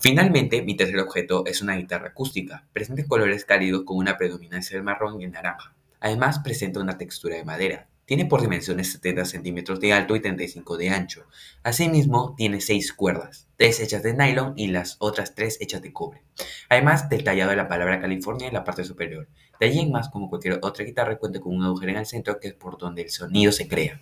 Finalmente, mi tercer objeto es una guitarra acústica, presenta colores cálidos con una predominancia del marrón y el naranja. Además, presenta una textura de madera. Tiene por dimensiones 70 centímetros de alto y 35 de ancho. Asimismo, tiene 6 cuerdas, 3 hechas de nylon y las otras 3 hechas de cobre. Además, detallado la palabra California en la parte superior. De allí en más, como cualquier otra guitarra, cuenta con un agujero en el centro que es por donde el sonido se crea.